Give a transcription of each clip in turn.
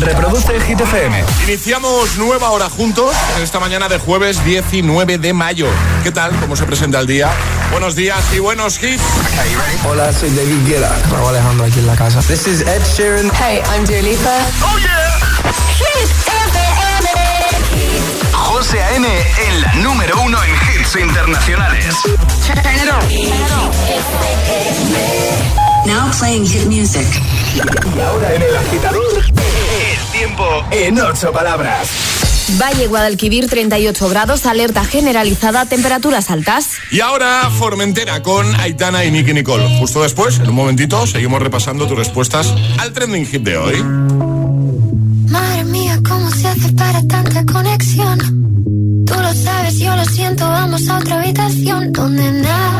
Reproduce Hit FM. Iniciamos nueva hora juntos en esta mañana de jueves 19 de mayo. ¿Qué tal? ¿Cómo se presenta el día? Buenos días y buenos hits. Hola, soy David Guetta. Raúl Alejandro aquí en la casa. This is Ed Sheeran. Hey, I'm Dua Lipa. ¡Oh, yeah! Hit FM. José A.M. en la número uno en hits internacionales. Now playing hit music. Y ahora en el agitador, tiempo en ocho palabras. Valle Guadalquivir 38 grados, alerta generalizada, temperaturas altas. Y ahora Formentera con Aitana y Nicky Nicole. Justo después, en un momentito, seguimos repasando tus respuestas al trending hit de hoy. Madre mía, ¿cómo se hace para tanta conexión? Tú lo sabes, yo lo siento, vamos a otra habitación donde nadie,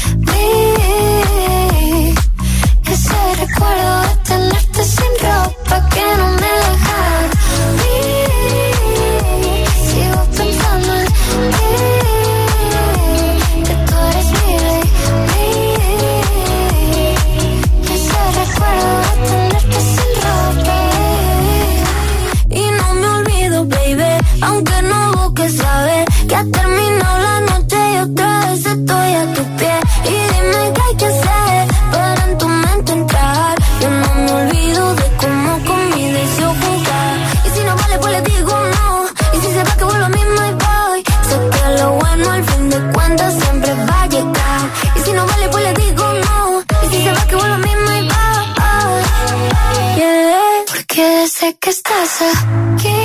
Sé que estás aquí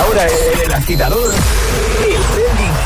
ahora el agitador,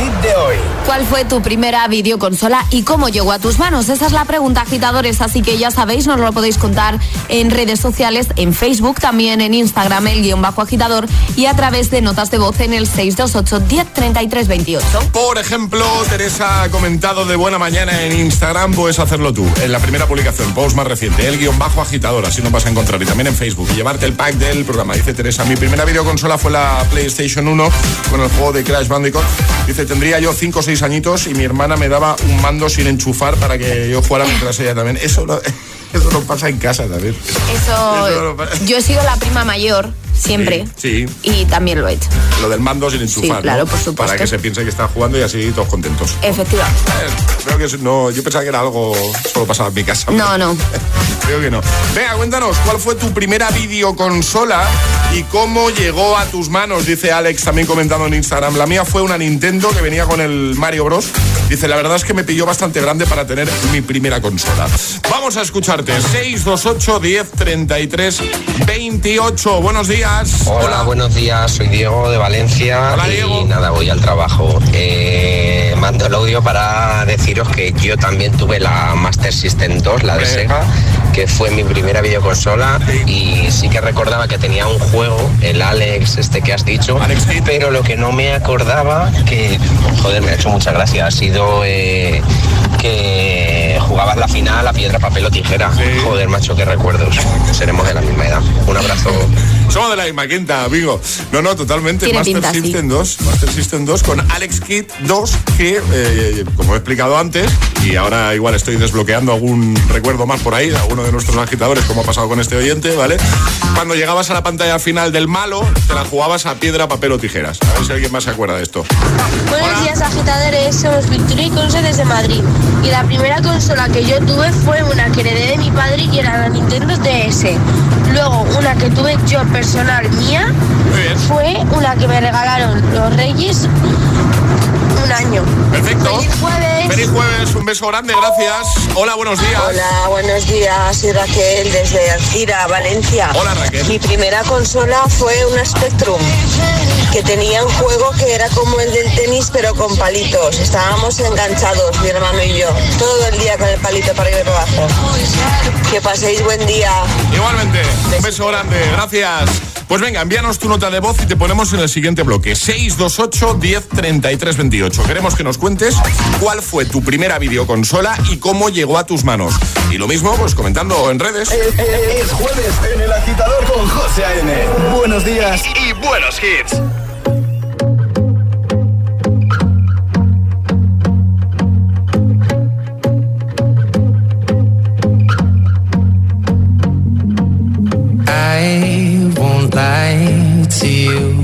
hit de hoy. ¿Cuál fue tu primera videoconsola y cómo llegó a tus manos? Esa es la pregunta, agitadores. Así que ya sabéis, nos lo podéis contar en redes sociales, en Facebook, también en Instagram, el guion bajo agitador y a través de notas de voz en el 628 1033 28. Por ejemplo, Teresa ha comentado de buena mañana en Instagram, puedes hacerlo tú. En la primera publicación, post más reciente, el guion bajo agitador, así nos vas a encontrar. Y también en Facebook, y llevarte el pack del programa. Dice Teresa, mi primera videoconsola fue la PlayStation 1 con el juego de Crash Bandicoot. Dice, tendría yo 5 o 6 añitos y mi hermana me daba un mando sin enchufar para que yo jugara mientras ella también. Eso no, eso no pasa en casa también. Eso, Eso no yo he sido la prima mayor siempre Sí, sí. y también lo he hecho. Lo del mando sin enchufar, Sí, claro, ¿no? por supuesto. Para que se piense que está jugando y así todos contentos. Efectivamente. Eh, Creo que no, yo pensaba que era algo solo pasaba en mi casa. No, no. creo que no. Venga, cuéntanos, ¿cuál fue tu primera videoconsola y cómo llegó a tus manos? Dice Alex también comentando en Instagram. La mía fue una Nintendo que venía con el Mario Bros. Dice, la verdad es que me pilló bastante grande para tener mi primera consola. Vamos a escucharte. 628 10 33 28. Buenos días. Hola, buenos días. Soy Diego de Valencia. Hola, Diego. Y nada, voy al trabajo. Eh, mando el audio para deciros que yo también tuve la Master System 2, la de. Sega, que fue mi primera videoconsola. Y sí que recordaba que tenía un juego, el Alex, este que has dicho. Pero lo que no me acordaba, que, joder, me ha hecho mucha gracia, ha sido eh, que jugabas la final a piedra, papel o tijera. Joder, macho, qué recuerdos. Seremos de la misma edad. Un abrazo. Somos de la misma quinta, amigo. No, no, totalmente. Master pinta, sí. System 2. Master System 2 con Alex Kidd 2, que, eh, como he explicado antes, y ahora igual estoy desbloqueando algún recuerdo más por ahí, de alguno de nuestros agitadores, como ha pasado con este oyente, ¿vale? Cuando llegabas a la pantalla final del malo, te la jugabas a piedra, papel o tijeras. A ver si alguien más se acuerda de esto. Buenos días agitadores, somos Victoria y Conce desde Madrid y la primera consola que yo tuve fue una que heredé de mi padre y era la Nintendo DS. Luego una que tuve yo personal mía fue una que me regalaron los Reyes un año. Perfecto. ¡Feliz jueves! Feliz jueves, un beso grande, gracias. Hola, buenos días. Hola, buenos días. Soy Raquel desde Alcira, Valencia. Hola, Raquel. Mi primera consola fue una Spectrum que tenía un juego que era como el del tenis pero con palitos. Estábamos enganchados, mi hermano y yo, todo el día con el palito para arriba y para abajo. Que paséis buen día. Igualmente, un beso grande, gracias. Pues venga, envíanos tu nota de voz y te ponemos en el siguiente bloque. 628 10 33 28. Queremos que nos cuentes cuál fue tu primera videoconsola y cómo llegó a tus manos. Y lo mismo, pues comentando en redes. Es, es jueves en el agitador con José A.N. Buenos días y buenos hits. I won't lie to you.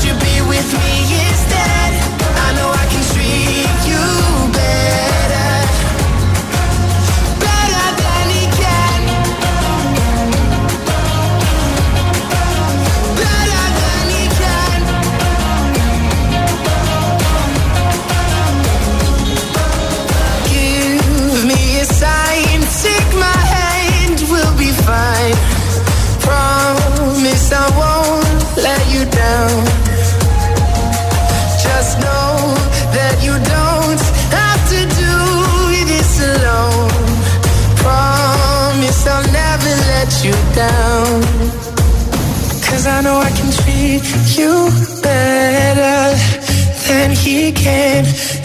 should be with me you better than he can.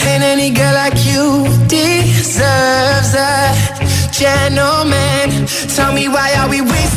And any girl like you deserves a gentleman. Tell me why are we wasting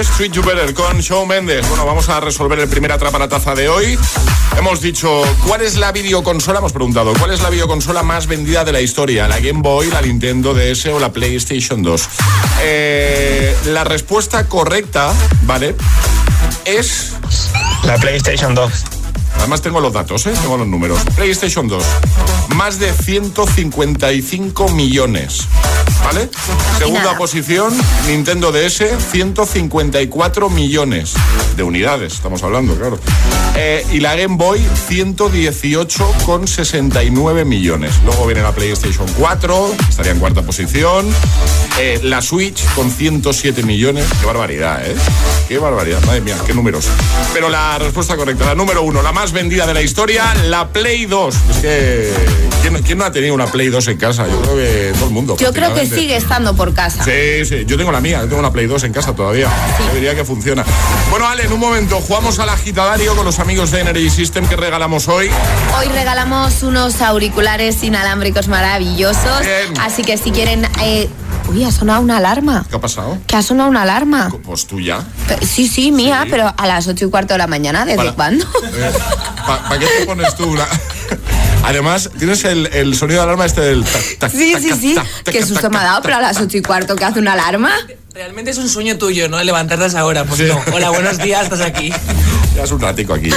Antes, Treat You Better con Shawn Mendes. Bueno, vamos a resolver el primer atrapa la taza de hoy. Hemos dicho, ¿cuál es la videoconsola? Hemos preguntado, ¿cuál es la videoconsola más vendida de la historia? ¿La Game Boy, la Nintendo DS o la PlayStation 2? Eh, la respuesta correcta, ¿vale? Es La PlayStation 2. Además tengo los datos, ¿eh? tengo los números. PlayStation 2, más de 155 millones. ¿Vale? Segunda posición, Nintendo DS, 154 millones de unidades, estamos hablando, claro. Eh, y la Game Boy, 118,69 millones. Luego viene la PlayStation 4, estaría en cuarta posición. Eh, la Switch con 107 millones. Qué barbaridad, ¿eh? Qué barbaridad, madre mía, qué números. Pero la respuesta correcta, la número uno, la más vendida de la historia, la Play 2. Es que, ¿quién, quién no ha tenido una Play 2 en casa? Yo creo que todo el mundo. Yo creo que prácticamente. sigue estando por casa. Sí, sí, yo tengo la mía, yo tengo una Play 2 en casa todavía. Yo diría que funciona. Bueno, Ale, en un momento jugamos al agitadario con los amigos de Energy System que regalamos hoy. Hoy regalamos unos auriculares inalámbricos maravillosos. Bien. Así que si quieren. eh, Uy, ha sonado una alarma. ¿Qué ha pasado? ¿Que ha sonado una alarma? Pues tú ya. Pe- Sí, sí, mía, Sí. pero a las ocho y cuarto de la mañana, ¿desde Para- cuándo? ¿Para qué te pones tú una, Además, tienes el, el sonido de alarma este del... tac, tac, Sí, sí, sí. tac, susto me ha dado, tac. pero a las ocho y cuarto que hace una alarma. Realmente es un sueño tuyo, ¿no? Levantarte a esa hora. Pues no. Hola, buenos días, estás aquí. Un ratico aquí ya.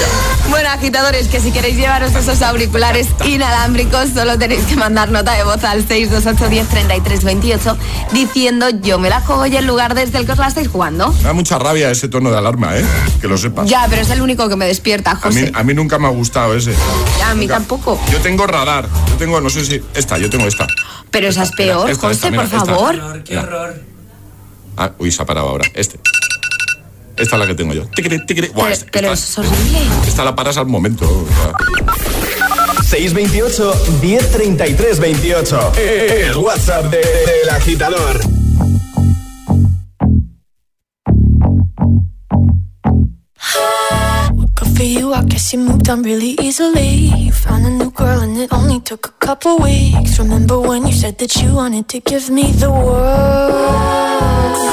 Bueno, agitadores, que si queréis llevaros esos auriculares inalámbricos, solo tenéis que mandar nota de voz al 628103328 diciendo yo me la juego y el lugar desde el que os la estáis jugando. Me da mucha rabia ese tono de alarma, ¿eh? Que lo sepas. Ya, pero es el único que me despierta, A mí, José. a mí nunca me ha gustado ese. Ya, a mí Nunca. tampoco. Yo tengo radar. Yo tengo, no sé si. Esta, yo tengo esta. Pero esa es peor, esta, José, esta, mira, por esta. favor. Horror, qué horror. Ah, uy, se ha parado ahora. Este. Esta es la que tengo yo. Tiquiri, tiquiri. Buah, Pero, esta, pero esta- eso es horrible. esta la paras al momento. o sea. 628 1033 28. El WhatsApp de- del agitador. For you, I guess you moved on really easily. You found a new girl and it only took a couple weeks. Remember when you said that you wanted to give me the world?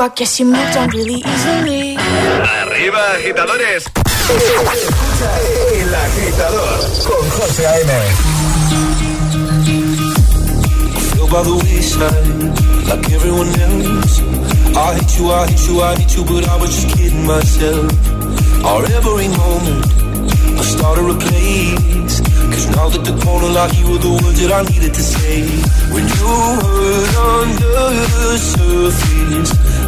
I guess you moved on really easily. Arriba, agitadores. El agitador con José A.M. feel by the wayside like everyone else. I hate you, I hate you, I hate you, but I was just kidding myself. Our every moment, I started a place. Cause now that the corner like you were the words that I needed to say. When you hurt under the surface,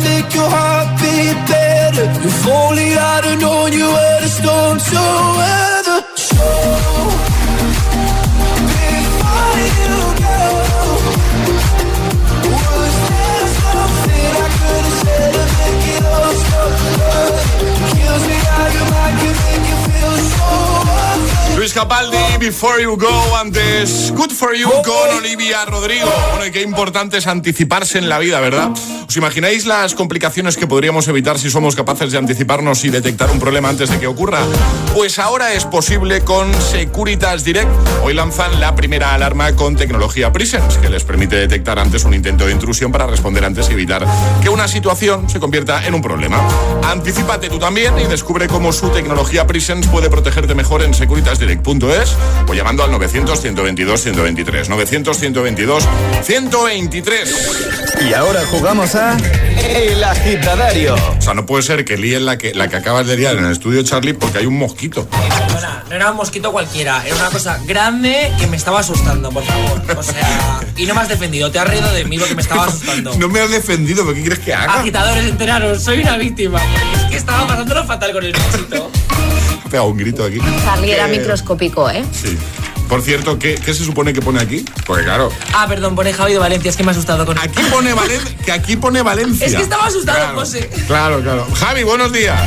Make your heart beat better? If only I'd have known you were the storm to weather. Luis Capaldi, Before You Go, antes Good For You con Olivia Rodrigo. Bueno, y qué importante es anticiparse en la vida, ¿verdad? ¿Os imagináis las complicaciones que podríamos evitar si somos capaces de anticiparnos y detectar un problema antes de que ocurra? Pues ahora es posible con Securitas Direct. Hoy lanzan la primera alarma con tecnología Presence, que les permite detectar antes un intento de intrusión para responder antes y evitar que una situación se convierta en un problema. Anticípate tú también y descubre cómo su tecnología Presence puede protegerte mejor en securitasdirect.es o llamando al 900-122-123. 900-122-123. Y ahora jugamos a El Agitadario. O sea, no puede ser que líen la que, la que acabas de liar en el estudio Charlie porque hay un mosquito. Perdona, no era un mosquito cualquiera, era una cosa grande que me estaba asustando, por favor. O sea, y no me has defendido, te has reído de mí porque me estaba asustando. No me has defendido, ¿pero qué quieres que haga? Agitadores, enteraros, soy una víctima. Es que estaba pasándolo fatal con el mosquito. Ha pegado un grito aquí. Charlie era microscópico, ¿eh? Sí. Por cierto, ¿qué, qué se supone que pone aquí? Porque claro, Ah, perdón, pone Javi de Valencia, es que me ha asustado con aquí pone Valencia, que aquí pone Valencia. Es que estaba asustado, Claro, José. Claro, claro. Javi, buenos días.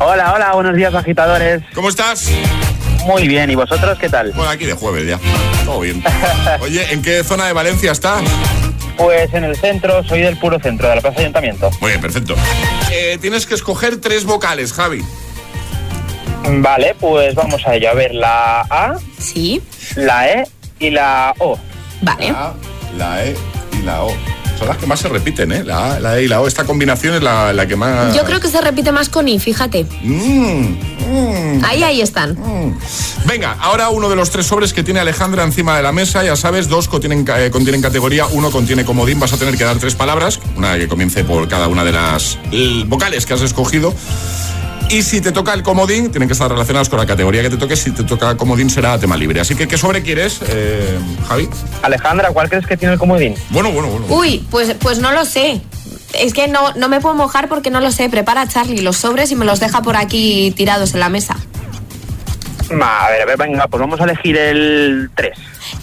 Hola, hola, buenos días agitadores. ¿Cómo estás? Muy bien, ¿y vosotros qué tal? Bueno, aquí de jueves ya. Todo bien. Oye, ¿en qué zona de Valencia estás? Pues en el centro, soy del puro centro, de la Plaza Ayuntamiento. Muy bien, perfecto. Eh, tienes que escoger tres vocales, Javi. Vale, pues vamos a ello. A ver, la A, Sí. la E y la O. Vale. La A, la E y la O. Son las que más se repiten, ¿eh? La A, la E y la O. Esta combinación es la, la que más... Yo creo que se repite más con I, fíjate. Mm, Ahí, ahí están. Venga, ahora uno de los tres sobres que tiene Alejandra encima de la mesa, ya sabes, dos contienen, eh, contienen categoría, uno contiene comodín, vas a tener que dar tres palabras, una que comience por cada una de las vocales que has escogido. Y si te toca el comodín, tienen que estar relacionados con la categoría que te toque. Si te toca comodín, será tema libre. Así que, ¿qué sobre quieres, eh, Javi? Alejandra, ¿cuál crees que tiene el comodín? Bueno, bueno, bueno. Uy, pues, pues no lo sé. Es que no, no me puedo mojar porque no lo sé. Prepara Charlie los sobres y me los deja por aquí tirados en la mesa. A ver, a ver, venga, pues vamos a elegir el 3.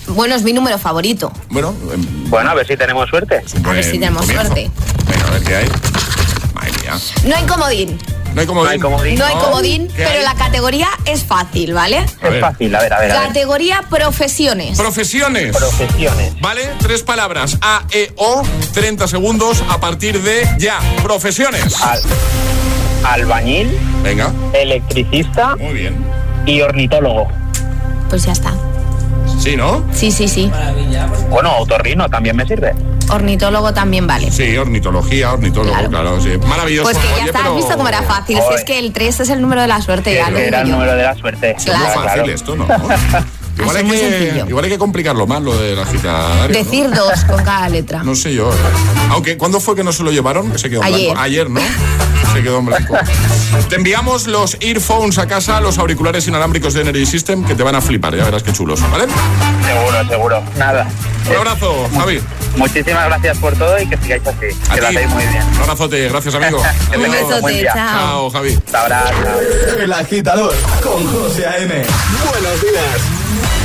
Bueno, es mi número favorito. Bueno, em, Bueno, a ver si tenemos suerte. A ver si tenemos comienzo. suerte. Venga, a ver qué hay. Madre mía. No hay comodín. No hay comodín. No hay comodín. No hay comodín, ¿Qué pero hay? la categoría es fácil, ¿vale? Es fácil, a ver, a ver, a ver. Categoría profesiones. Profesiones. Profesiones. ¿Vale? Tres palabras. A, E, O. 30 segundos a partir de ya. Profesiones. Al- albañil, Venga. electricista Muy bien. y ornitólogo. Pues ya está. Sí, ¿no? Sí, sí, sí. Bueno, otorrino también me sirve. Ornitólogo también vale. Sí, ornitología, ornitólogo, claro, Claro. sí. Maravilloso. Pues que ya Oye, está, pero- has visto cómo era fácil. Si es que el 3 es el número de la suerte, ya lo Era el número de la suerte. Es muy Claro. fácil claro. esto, ¿no? Igual hay, muy que, igual hay que complicarlo más lo del agitadario. ¿no? Decir dos con cada letra. No sé yo. eh. Aunque, ¿cuándo fue que no se lo llevaron? Que se quedó en Ayer. blanco. Ayer, ¿no? Se quedó en blanco. Te enviamos los earphones a casa, los auriculares inalámbricos de Energy System, que te van a flipar, ya verás qué chulos, ¿vale? Seguro, seguro. Nada. Un abrazo, Javi. Muchísimas gracias por todo y que sigáis así. A que lo hacéis muy bien. Un abrazote, gracias, amigo. Que tengáis besote, buen día. chao. Chao, Javi. Hasta ahora. El agitador con José A.M. Buenos días.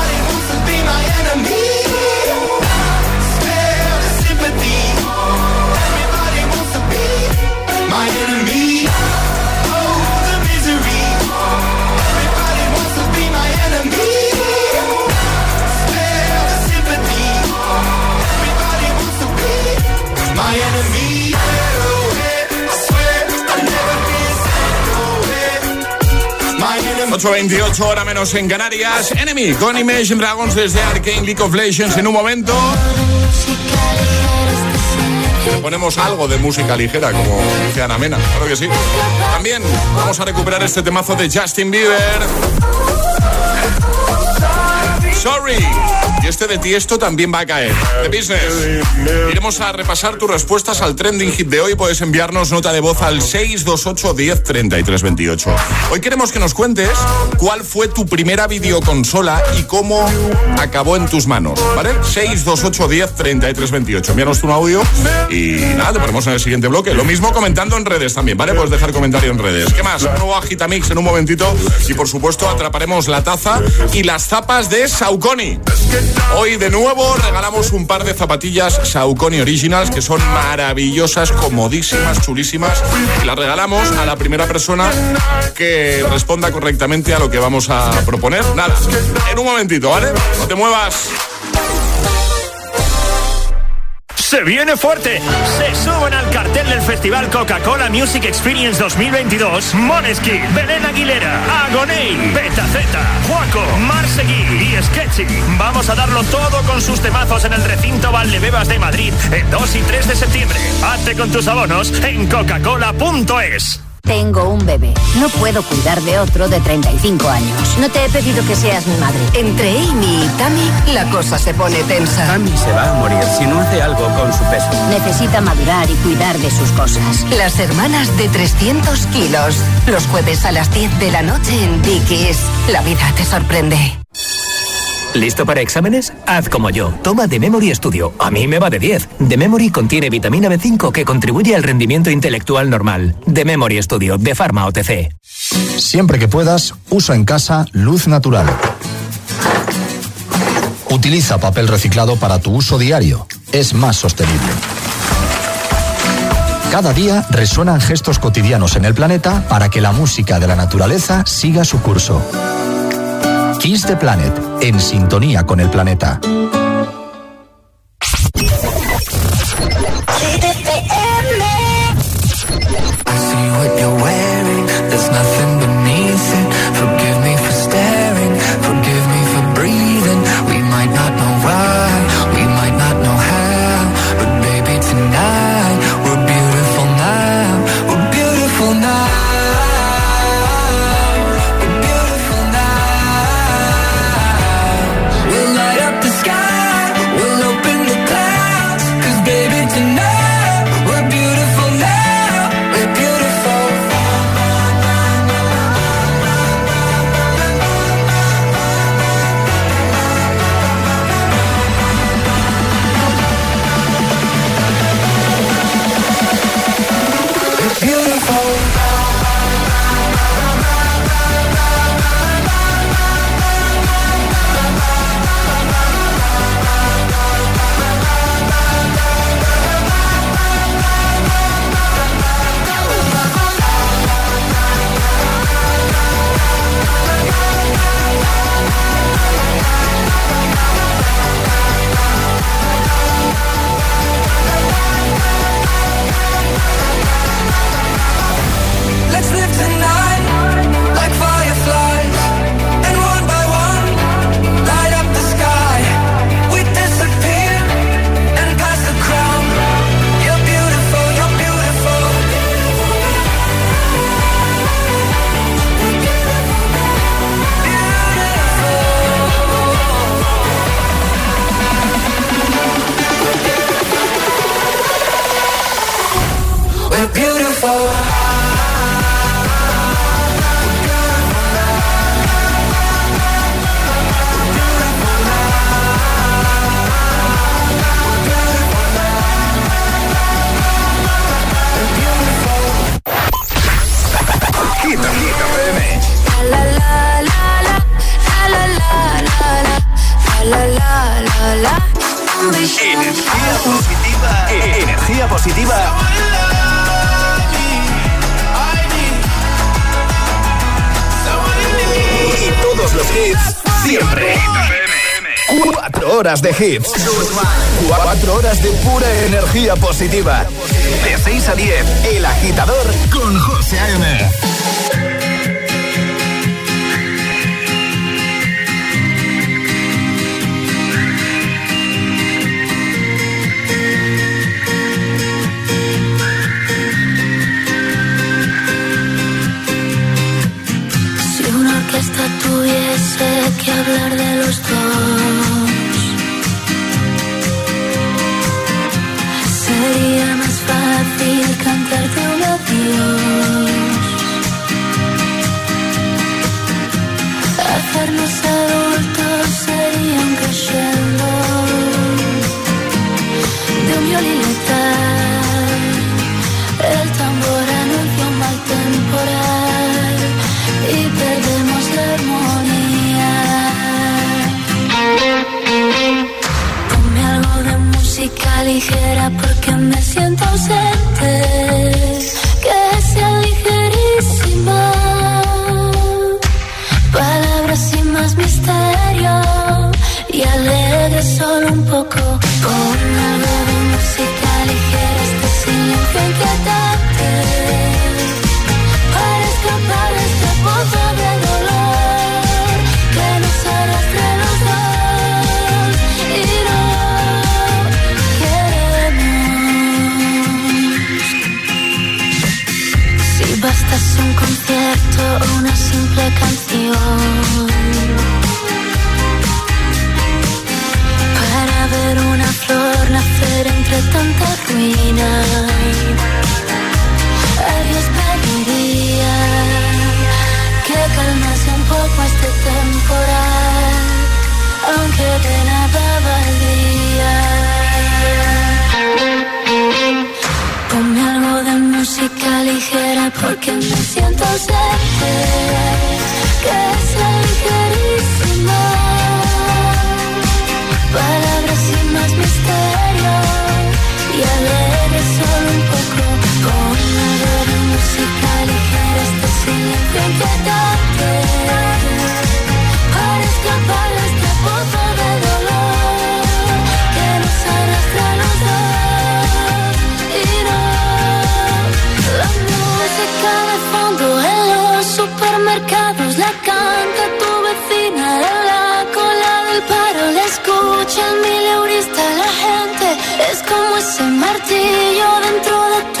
8.28 hora menos en Canarias. Enemy con Imagine Dragons desde Arcane League of Legends. En un momento ponemos algo de música ligera, como dice Ana Mena. Claro que sí. También vamos a recuperar este temazo de Justin Bieber. Sorry. Este de Tiesto también va a caer. The Business. Iremos a repasar tus respuestas al trending hit de hoy. Puedes enviarnos nota de voz al 628 10 33 28. Hoy queremos que nos cuentes cuál fue tu primera videoconsola y cómo acabó en tus manos. ¿Vale? 628 10 33 28. Envíanos un audio y nada, te ponemos en el siguiente bloque. Lo mismo comentando en redes también, ¿vale? Puedes dejar comentario en redes. ¿Qué más? Un nuevo Agitamix en un momentito. Y por supuesto, atraparemos la taza y las zapas de Saucony. Hoy de nuevo regalamos un par de zapatillas Saucony Originals que son maravillosas, comodísimas, chulísimas. Y las regalamos a la primera persona que responda correctamente a lo que vamos a proponer. Nada, en un momentito, ¿vale? No te muevas. Se viene fuerte. Se suben al cartel del Festival Coca-Cola Music Experience 2022 Moneskin, Belén Aguilera, Agoney, Beta Sketchy. Vamos a darlo todo con sus temazos en el recinto Valdebebas de Madrid el 2 y 3 de septiembre. Hazte con tus abonos en coca-cola.es. Tengo un bebé. No puedo cuidar de otro de 35 años. No te he pedido que seas mi madre. Entre Amy y Tammy, la cosa se pone tensa. Tammy se va a morir si no hace algo con su peso. Necesita madurar y cuidar de sus cosas. Las hermanas de 300 kilos. Los jueves a las 10 de la noche en Dickies. La vida te sorprende. ¿Listo para exámenes? Haz como yo. Toma The Memory Studio. A mí me va de 10. The Memory contiene vitamina B5 que contribuye al rendimiento intelectual normal. The Memory Studio de Pharma OTC. Siempre que puedas, usa en casa luz natural. Utiliza papel reciclado para tu uso diario. Es más sostenible. Cada día resuenan gestos cotidianos en el planeta para que la música de la naturaleza siga su curso. Kiss the Planet, en sintonía con el planeta. de hits. Martillo dentro de tu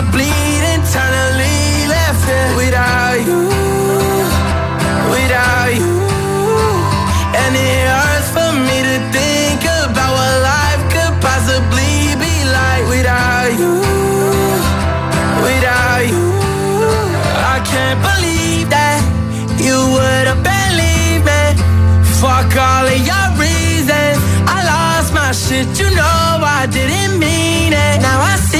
I bleed internally. Left it without you, without you. And it hurts for me to think about what life could possibly be like without you, without you. I can't believe that you would have believed me. Fuck all of your reasons. I lost my shit, you know I didn't mean it. Now I see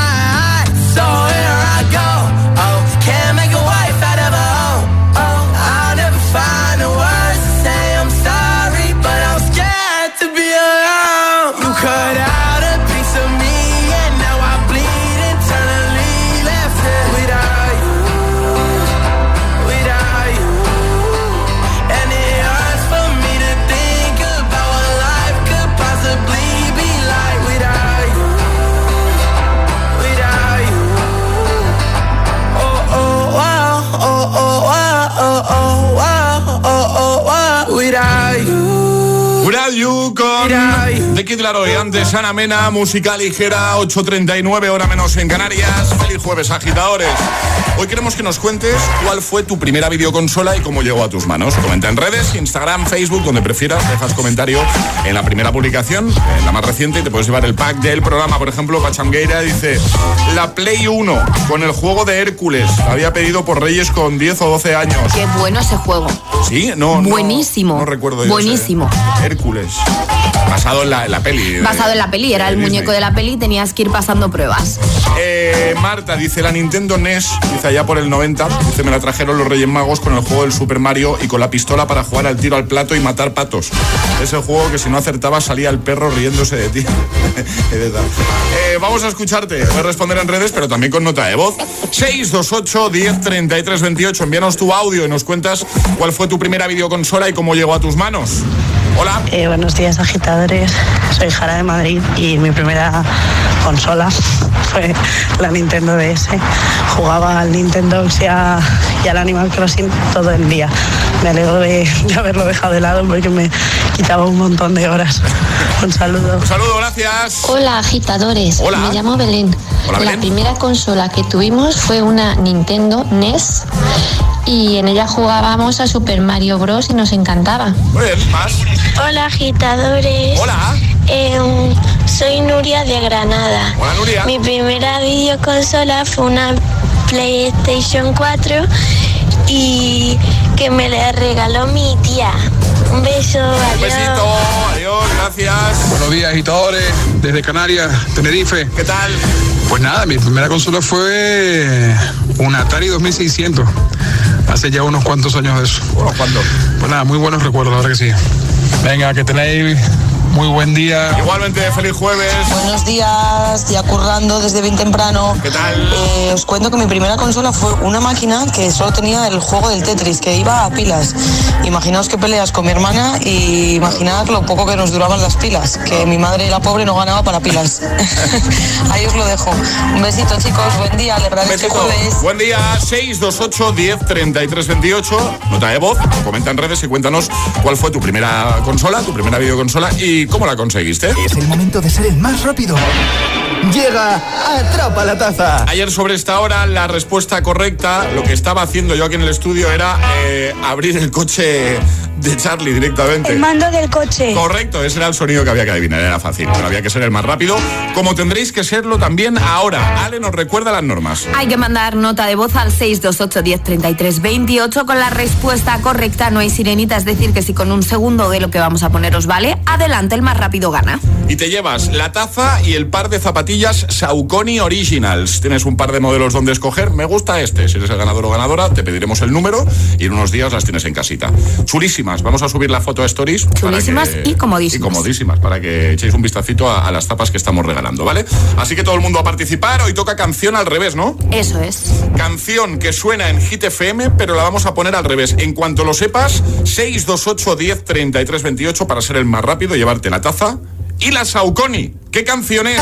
You con The Kid Laroi. Antes Ana Mena, música ligera, 8.39, hora menos en Canarias. Feliz jueves, agitadores. Hoy queremos que nos cuentes cuál fue tu primera videoconsola y cómo llegó a tus manos. Comenta en redes, Instagram, Facebook, donde prefieras. Dejas comentario en la primera publicación, en la más reciente, y te puedes llevar el pack del programa. Por ejemplo, Pachangueira dice, la Play 1 con el juego de Hércules. La había pedido por Reyes con 10 o 12 años. Qué bueno ese juego. ¿Sí? No, no, Buenísimo. No, recuerdo yo Buenísimo. ese. Hércules. Basado en la, en la peli. de- Basado en la peli, era el Disney. muñeco de la peli y tenías que ir pasando pruebas. Eh, Marta dice la Nintendo NES, dice allá por el 90, dice me la trajeron los Reyes Magos con el juego del Super Mario y con la pistola para jugar al tiro al plato y matar patos. Ese juego que si no acertaba salía el perro riéndose de ti. Eh, vamos a escucharte, voy a responder en redes, pero también con nota de voz. 628 10 33 28, envíanos tu audio y nos cuentas cuál fue tu primera videoconsola y cómo llegó a tus manos. Hola. Eh, buenos días, agitadores. Soy Jara de Madrid y mi primera consola fue la Nintendo DS. Jugaba al Nintendo y, a- y al Animal Crossing todo el día. Me alegro de, de haberlo dejado de lado porque me quitaba un montón de horas. Un saludo. Un saludo, gracias. Hola agitadores, Hola. me llamo Belén. Hola, la Belén. primera consola que tuvimos fue una Nintendo NES y en ella jugábamos a Super Mario Bros y nos encantaba. Muy bien, más. Hola agitadores. Hola. Em, soy Nuria de Granada. Hola, Nuria. Mi primera videoconsola fue una PlayStation 4 y que me la regaló mi tía. Un beso, Un adiós. besito, adiós, gracias. Buenos días, agitadores, desde Canarias, Tenerife. ¿Qué tal? Pues nada, mi primera consola fue un Atari 2600. Hace ya unos cuantos años de eso. ¿Unos cuantos? Pues nada, muy buenos recuerdos, ahora que sí. Venga, que tenéis muy buen día. Igualmente, feliz jueves. Buenos días, ya currando desde bien temprano. ¿Qué tal? Eh, os cuento que mi primera consola fue una máquina que solo tenía el juego del Tetris, que iba a pilas. Imaginaos que peleas con mi hermana y imaginad lo poco que nos duraban las pilas, que mi madre, la pobre, no ganaba para pilas. Ahí os lo dejo. Un besito, chicos, buen día, alegrar este jueves. Buen día, 628 10 33 28. Nota de voz, comenta en redes y cuéntanos cuál fue tu primera consola, tu primera videoconsola y cómo la conseguiste. Es el momento de ser el más rápido. Llega Atrapa la Taza. Ayer sobre esta hora la respuesta correcta, lo que estaba haciendo yo aquí en el estudio era eh, abrir el coche de Charlie directamente. El mando del coche. Correcto, ese era el sonido que había que adivinar, era fácil, pero había que ser el más rápido, como tendréis que serlo también ahora. Ale nos recuerda las normas. Hay que mandar nota de voz al 628 10 33 28 con la respuesta correcta. No hay sirenita, es decir, que si con un segundo de lo que vamos a poneros vale, adelante, el más rápido gana. Y te llevas la taza y el par de zapatillas Saucony Originals. Tienes un par de modelos donde escoger. Me gusta este. Si eres el ganador o ganadora, te pediremos el número y en unos días las tienes en casita. Chulísimas. Vamos a subir la foto a Stories. para Chulísimas que- y comodísimas. Y comodísimas, para que echéis un vistacito a, a las tapas que estamos regalando, ¿vale? Así que todo el mundo a participar. Hoy toca canción al revés, ¿no? Eso es. Canción que suena en Hit FM, pero la vamos a poner al revés. En cuanto lo sepas, 628 10 33 28 para ser el más rápido, llevarte la taza y la Saucony. ¿Qué canción es?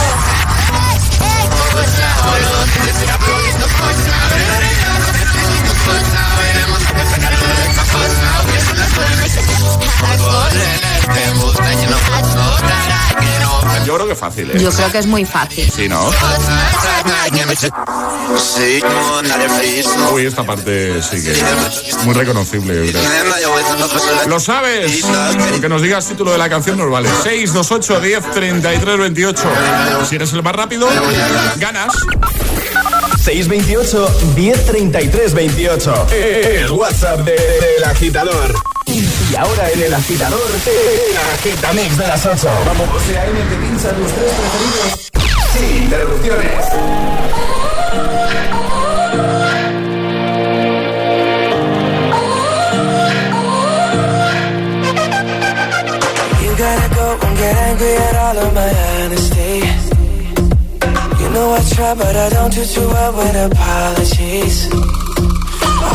Yo creo que es fácil, ¿eh? Yo creo que es muy fácil. Sí, ¿no? Uy, esta parte sí que es muy reconocible, creo. ¿Lo sabes? Con que nos digas título de la canción nos vale. 628 10 33 28. Si eres el más rápido, ganas. 628 1033 28. El WhatsApp de- del agitador. Y ahora en el agitador, el agitamix de las 8. Vamos, o sea, te pinchan tus tres preferidos. Sin interrupciones. You gotta go and get angry at all of my honesty. You know I try, but I don't do too well with apologies.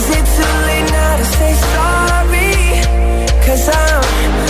Is it too late now to say sorry? Cause I'm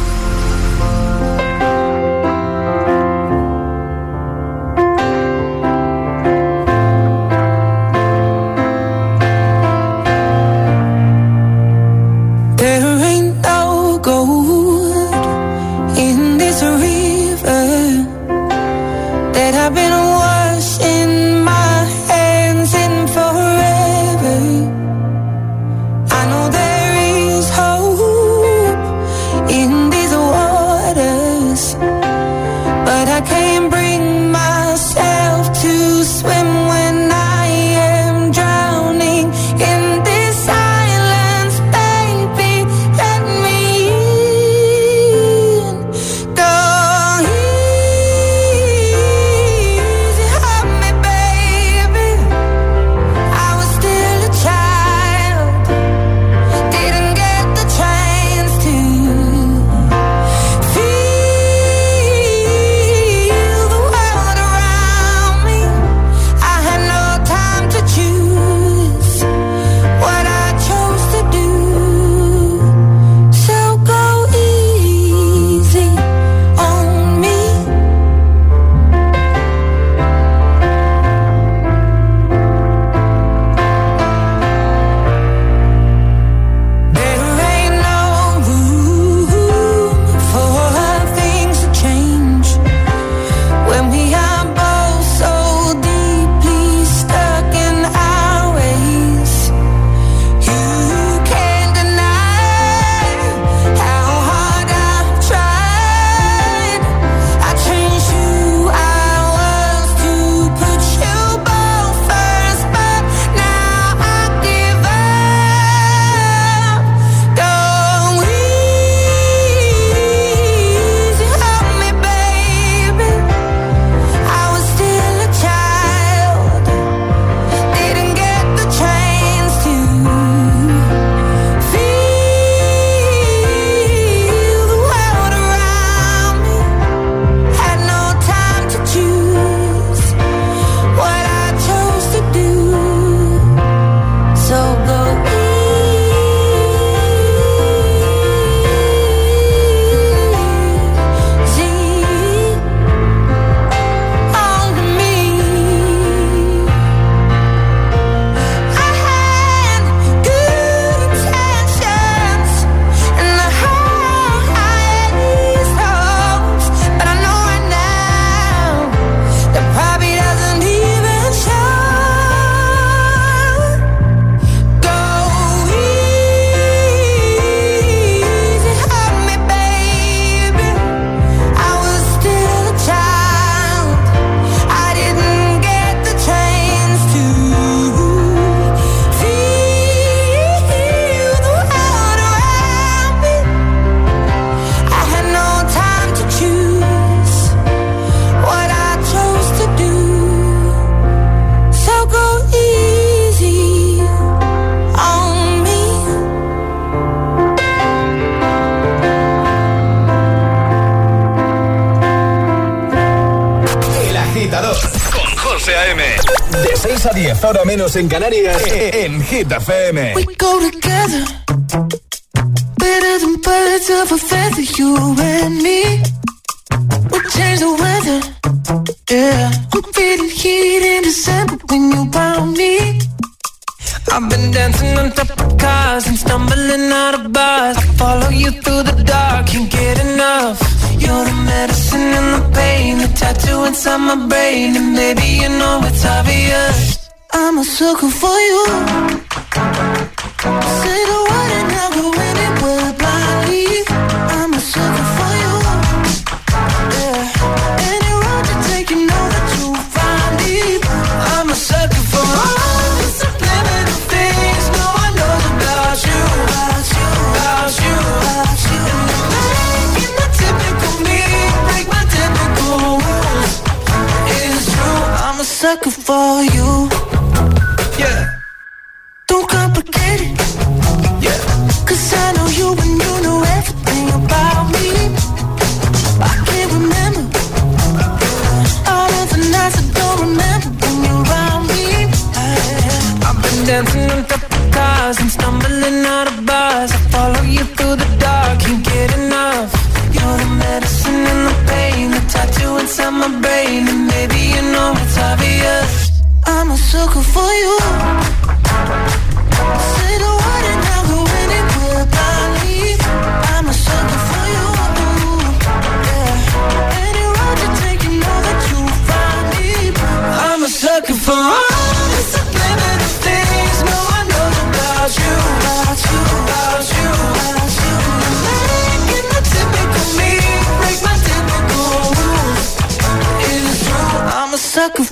Menos en Canarias, en Hit FM. We go together. Better than birds of a feather, you and me. We change the weather. Yeah. I'm feeling heat in December when you found me. I've been dancing on top of cars and stumbling out of bars. I follow you through the dark, can't get enough. You're the medicine and the pain, the tattoo inside my brain, and maybe you know it's obvious. I'm a sucker for you. Say the word and I'll go anywhere blindly. I'm a sucker for you. Yeah. Any road you take, you know that you'll find me. I'm a sucker for all the subliminal things no one knows about you. About you, about you, about you. And you're making the typical me break my typical rules. It's true, I'm a sucker for you. Through the dark, can't get enough. You're the medicine and the pain, the tattoo inside my brain, and maybe you know it's obvious. I'm a sucker for you.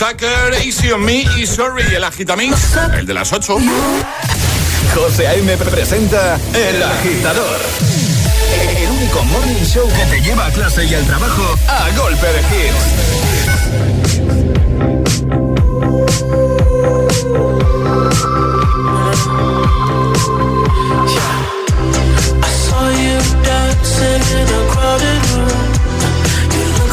sucker Easy on Me y Sorry, el Agitamix, el de las 8. José A.M. presenta El Agitador. El único morning show que te lleva a clase y al trabajo a golpe de hits. I saw you dancing in a crowded room.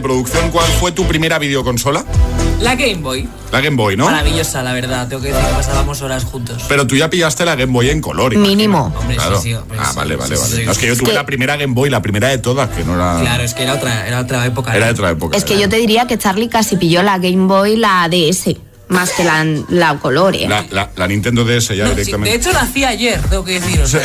Producción, ¿cuál fue tu primera videoconsola? La Game Boy. La Game Boy, ¿no? Maravillosa, la verdad. Tengo que decir que pasábamos horas juntos. Pero tú ya pillaste la Game Boy en color. Mínimo. Hombre, Claro. sí, sí, hombre, ah, sí, vale, vale, sí, vale. sí, No, es que yo tuve la primera Game Boy, la primera de todas, que no era. Claro, es que era otra, era otra época. Era ¿eh? de otra época. Es que yo te diría que Charlie casi pilló la Game Boy, la DS, más que la, la color, ¿eh? La, la- la Nintendo DS ya No, sí, directamente. de hecho, nací ayer, tengo que decir. O sea,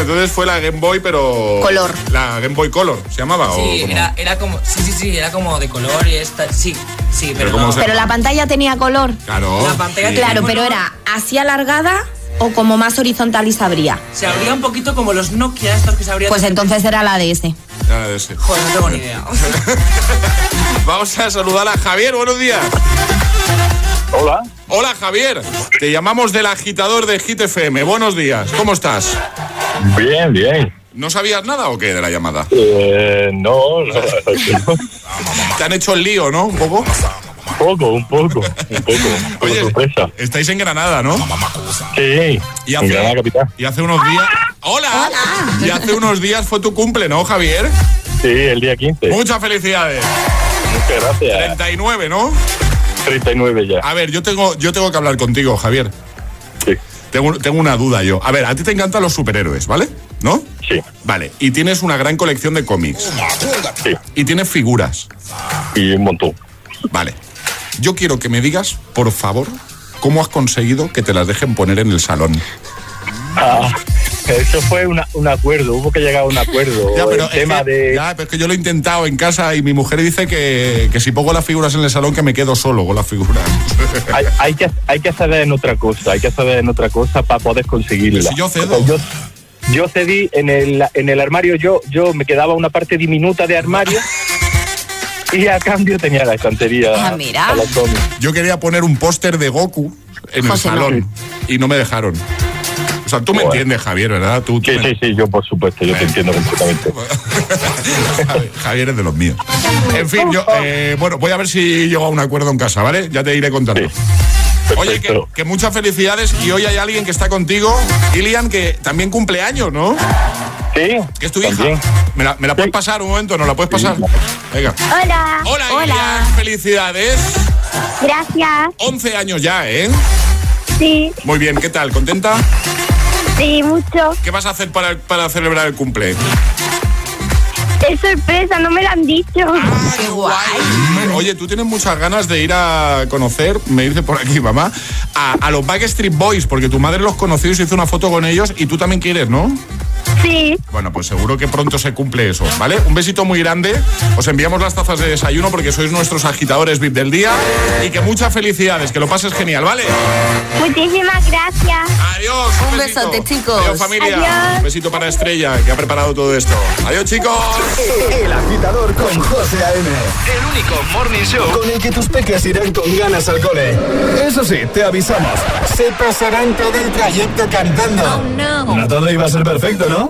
Entonces fue la Game Boy, pero. Color. La Game Boy Color, ¿se llamaba? sí, era, era como. Sí, sí, sí, era como de color y esta. Sí, sí, pero. ¿cómo no. se- Pero la pantalla tenía color. Claro. La pantalla sí. Claro, pero era así alargada o como más horizontal y se abría. Se abría un poquito como los Nokia, estos que se abrían. Pues entonces era la DS. Era de ese. Joder, no tengo ni idea. Vamos a saludar a Javier, buenos días. Hola. Hola Javier, te llamamos del agitador de Hit FM. Buenos días, ¿cómo estás? Bien, bien. ¿No sabías nada o qué de la llamada? Eh, no, no. Te han hecho el lío, ¿no? Un poco. Un poco, un poco, un poco. Un poco Oye, sorpresa. estáis en Granada, ¿no? Sí, Y en Granada hace, Capital. y hace unos días. ¡Hola! Y hace unos días fue tu cumple, ¿no, Javier? Sí, el día 15. Muchas felicidades. Muchas gracias. 39, ¿no? 39 ya. A ver, yo tengo, yo tengo que hablar contigo, Javier. Sí. Tengo, tengo una duda yo. A ver, a ti te encantan los superhéroes, ¿vale? ¿No? Sí. Vale. Y tienes una gran colección de cómics. Sí. Y tienes figuras. Y un montón. Vale. Yo quiero que me digas, por favor, cómo has conseguido que te las dejen poner en el salón. Ah, eso fue una- un acuerdo, hubo que llegar a un acuerdo. Ya, pero el tema que- de. ya, pero es que yo lo he intentado en casa y mi mujer dice que, que si pongo las figuras en el salón que me quedo solo con las figuras. Hay, hay que, hay que ceder en otra cosa, hay que ceder en otra cosa para poder conseguirla. Si yo cedo. Yo, yo cedí en el, en el armario, yo, yo me quedaba una parte diminuta de armario y a cambio tenía la estantería. Ah, mira. Yo quería poner un póster de Goku en el no. salón y no me dejaron. O sea, tú me Bueno. entiendes, Javier, ¿verdad? Tú, tú Sí, me- sí, sí, yo por supuesto, yo te entiendo completamente. Javi- Javier es de los míos. En fin, yo, eh, bueno, voy a ver si llego a un acuerdo en casa, ¿vale? Ya te iré contando. Oye, que, que muchas felicidades y hoy hay alguien que está contigo, Ilian, que también cumple años, ¿no? Sí. Que es tu hija. ¿Me la, me la puedes pasar un momento? ¿No la puedes pasar? Venga. Hola. Hola, Hola. Ilian. Felicidades. Gracias. 11 años ya, ¿eh? Sí, Muy bien, ¿qué tal? ¿Contenta? Sí, mucho. ¿Qué vas a hacer para, para celebrar el cumple? Es sorpresa, no me lo han dicho. Qué guay. Oye, tú tienes muchas ganas de ir a conocer, me dice por aquí mamá, a, a los Backstreet Boys, porque tu madre los conoció y se hizo una foto con ellos y tú también quieres, ¿no? Sí, Bueno, pues seguro que pronto se cumple eso, ¿vale? Un besito muy grande. Os enviamos las tazas de desayuno porque sois nuestros agitadores VIP del día y que muchas felicidades, que lo pases genial, ¿vale? muchísimas gracias. Adiós. Un besote, chicos. Adiós, familia. Adiós. Un besito para Estrella, que ha preparado todo esto. Adiós, chicos. El agitador con José A.M. El único morning show con el que tus peques irán con ganas al cole. Eso sí, te avisamos. Se pasarán todo el trayecto cantando. no. No todo iba a ser perfecto, ¿no?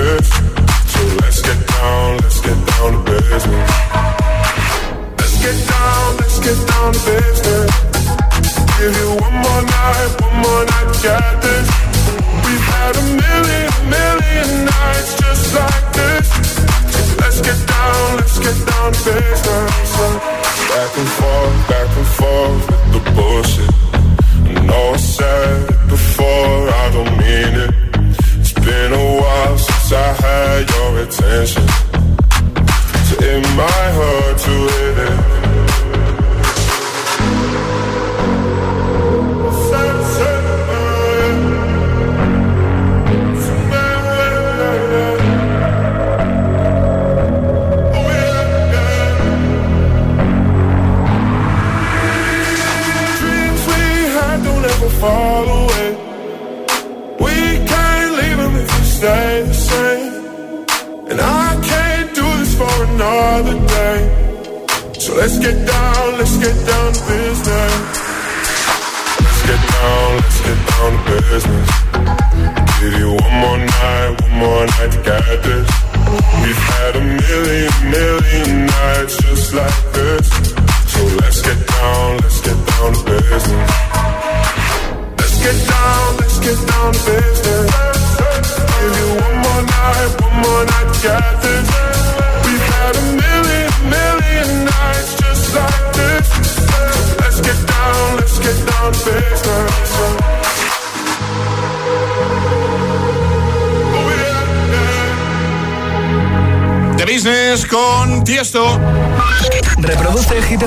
shirt.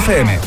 FM.